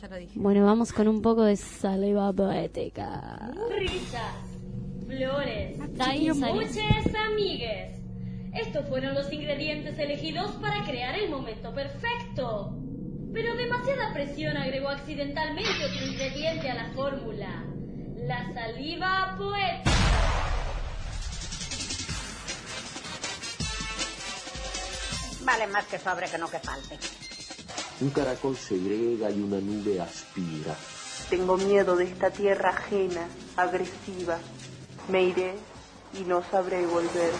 ya lo dije. Bueno, vamos con un poco de saliva poética. Risas, flores y salió. muchas amigues. Estos fueron los ingredientes elegidos para crear el momento perfecto. Pero demasiada presión agregó accidentalmente otro ingrediente a la fórmula. La saliva poética. Vale más que sobre que no que falte. Un caracol segrega y una nube aspira. Tengo miedo de esta tierra ajena, agresiva. Me iré y no sabré volver.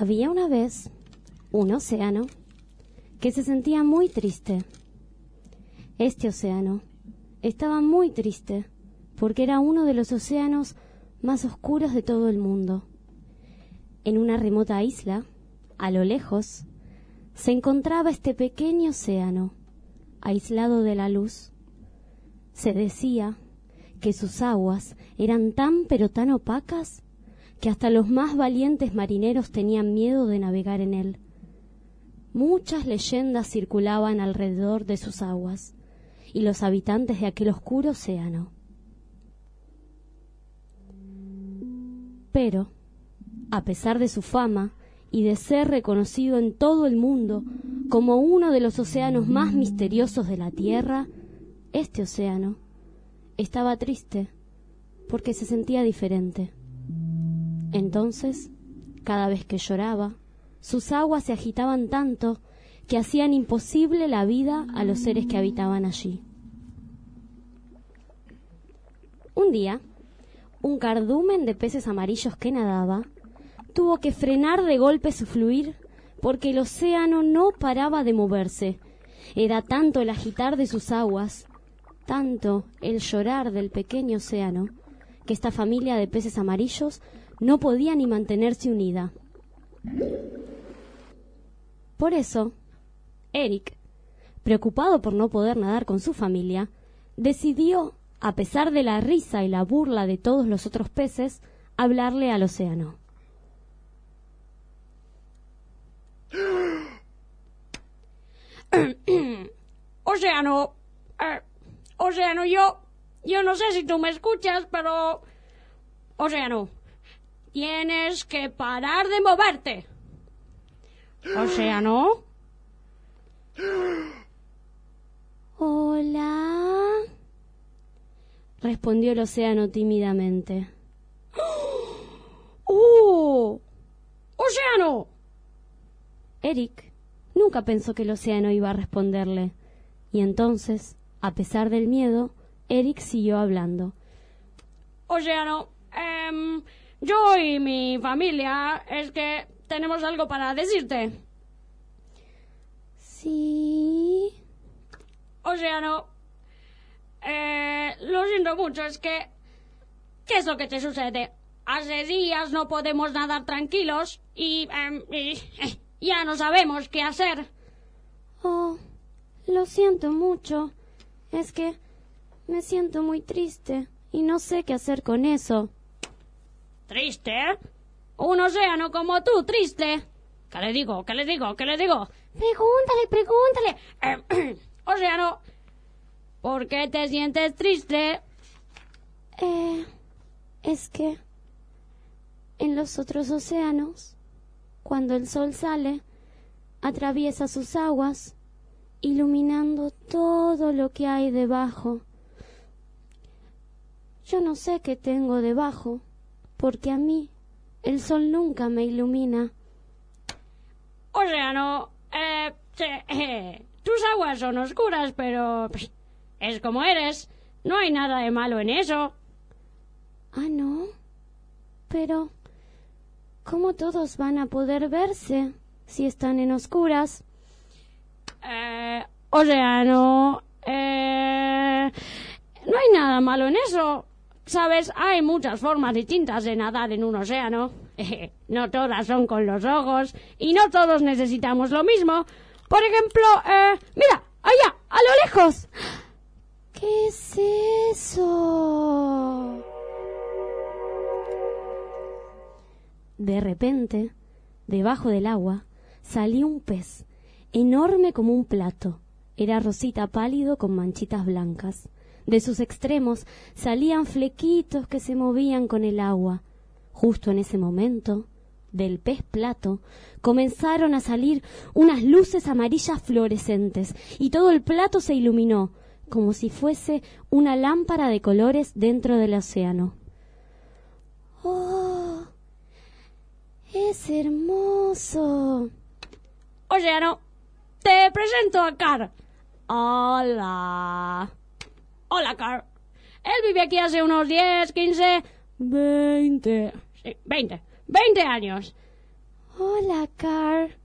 Había una vez un océano que se sentía muy triste. Este océano estaba muy triste porque era uno de los océanos más oscuros de todo el mundo. En una remota isla, a lo lejos, se encontraba este pequeño océano, aislado de la luz. Se decía que sus aguas eran tan pero tan opacas que hasta los más valientes marineros tenían miedo de navegar en él. Muchas leyendas circulaban alrededor de sus aguas y los habitantes de aquel oscuro océano. Pero, a pesar de su fama y de ser reconocido en todo el mundo como uno de los océanos más misteriosos de la Tierra, este océano estaba triste porque se sentía diferente. Entonces, cada vez que lloraba, sus aguas se agitaban tanto que hacían imposible la vida a los seres que habitaban allí. Un día, un cardumen de peces amarillos que nadaba tuvo que frenar de golpe su fluir porque el océano no paraba de moverse. Era tanto el agitar de sus aguas, tanto el llorar del pequeño océano, que esta familia de peces amarillos no podía ni mantenerse unida. Por eso, Eric, preocupado por no poder nadar con su familia, decidió, a pesar de la risa y la burla de todos los otros peces, hablarle al océano. Océano, eh, Océano, yo, yo no sé si tú me escuchas, pero, Océano, tienes que parar de moverte. Océano, Hola. respondió el océano tímidamente. ¡Oh! Océano, Eric nunca pensó que el océano iba a responderle, y entonces, a pesar del miedo, Eric siguió hablando. Océano, em, yo y mi familia es que tenemos algo para decirte. Sí. Océano, eh, lo siento mucho, es que... ¿Qué es lo que te sucede? Hace días no podemos nadar tranquilos y, em, y, eh, ya no sabemos qué hacer. Oh, lo siento mucho. Es que me siento muy triste y no sé qué hacer con eso. ¿Triste? Un océano como tú, triste. ¿Qué le digo? ¿Qué le digo? ¿Qué le digo? Pregúntale, pregúntale. Eh, océano, ¿por qué te sientes triste? Eh, es que en los otros océanos, cuando el sol sale, atraviesa sus aguas, iluminando todo lo que hay debajo. Yo no sé qué tengo debajo, porque a mí el sol nunca me ilumina. Océano, eh, eh, tus aguas son oscuras, pero pff, es como eres. No hay nada de malo en eso. Ah, no. Pero, ¿cómo todos van a poder verse si están en oscuras? Eh, Océano, eh, no hay nada malo en eso. Sabes, hay muchas formas distintas de nadar en un océano. no todas son con los ojos y no todos necesitamos lo mismo. Por ejemplo, eh, mira, allá, a lo lejos. ¿Qué es eso? De repente, debajo del agua, salió un pez, enorme como un plato. Era rosita pálido con manchitas blancas. De sus extremos salían flequitos que se movían con el agua. Justo en ese momento, del pez plato, comenzaron a salir unas luces amarillas fluorescentes y todo el plato se iluminó, como si fuese una lámpara de colores dentro del océano. ¡Oh! Es hermoso. Océano, te presento a Car. Hola. Hola, Car. Él vive aquí hace unos 10, 15, 20. Sí, 20. 20 años. Hola, Car.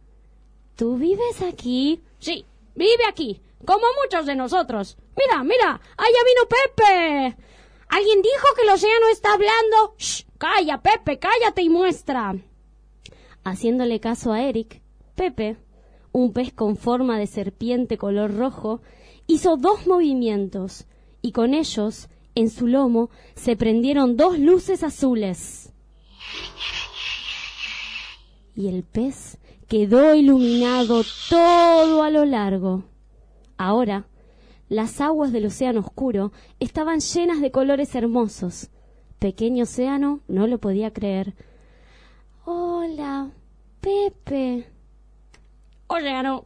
¿Tú vives aquí? Sí, vive aquí, como muchos de nosotros. Mira, mira, allá vino Pepe. ¿Alguien dijo que el océano está hablando? Shh, calla, Pepe, cállate y muestra. Haciéndole caso a Eric, Pepe, un pez con forma de serpiente color rojo, hizo dos movimientos y con ellos, en su lomo, se prendieron dos luces azules. Y el pez quedó iluminado todo a lo largo. Ahora, las aguas del océano oscuro estaban llenas de colores hermosos. Pequeño océano no lo podía creer. Hola, Pepe. Océano,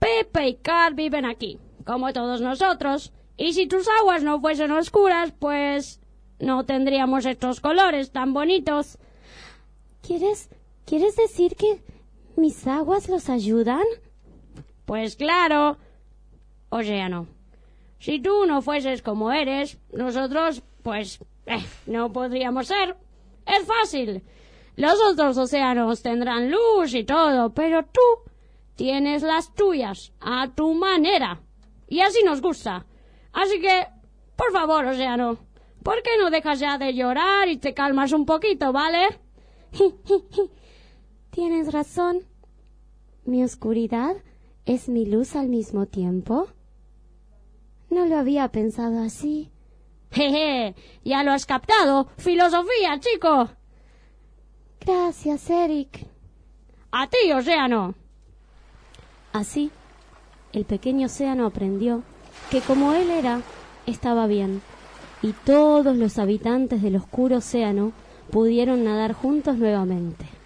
Pepe y Car viven aquí, como todos nosotros. Y si tus aguas no fuesen oscuras, pues no tendríamos estos colores tan bonitos. ¿Quieres, quieres decir que mis aguas los ayudan? Pues claro. Océano, si tú no fueses como eres, nosotros, pues, eh, no podríamos ser. Es fácil. Los otros océanos tendrán luz y todo, pero tú tienes las tuyas, a tu manera. Y así nos gusta. Así que, por favor, océano, ¿por qué no dejas ya de llorar y te calmas un poquito, ¿vale? Tienes razón. Mi oscuridad es mi luz al mismo tiempo. No lo había pensado así. Jeje, ya lo has captado. Filosofía, chico. Gracias, Eric. A ti, océano. Así, el pequeño océano aprendió que como él era, estaba bien, y todos los habitantes del oscuro océano pudieron nadar juntos nuevamente.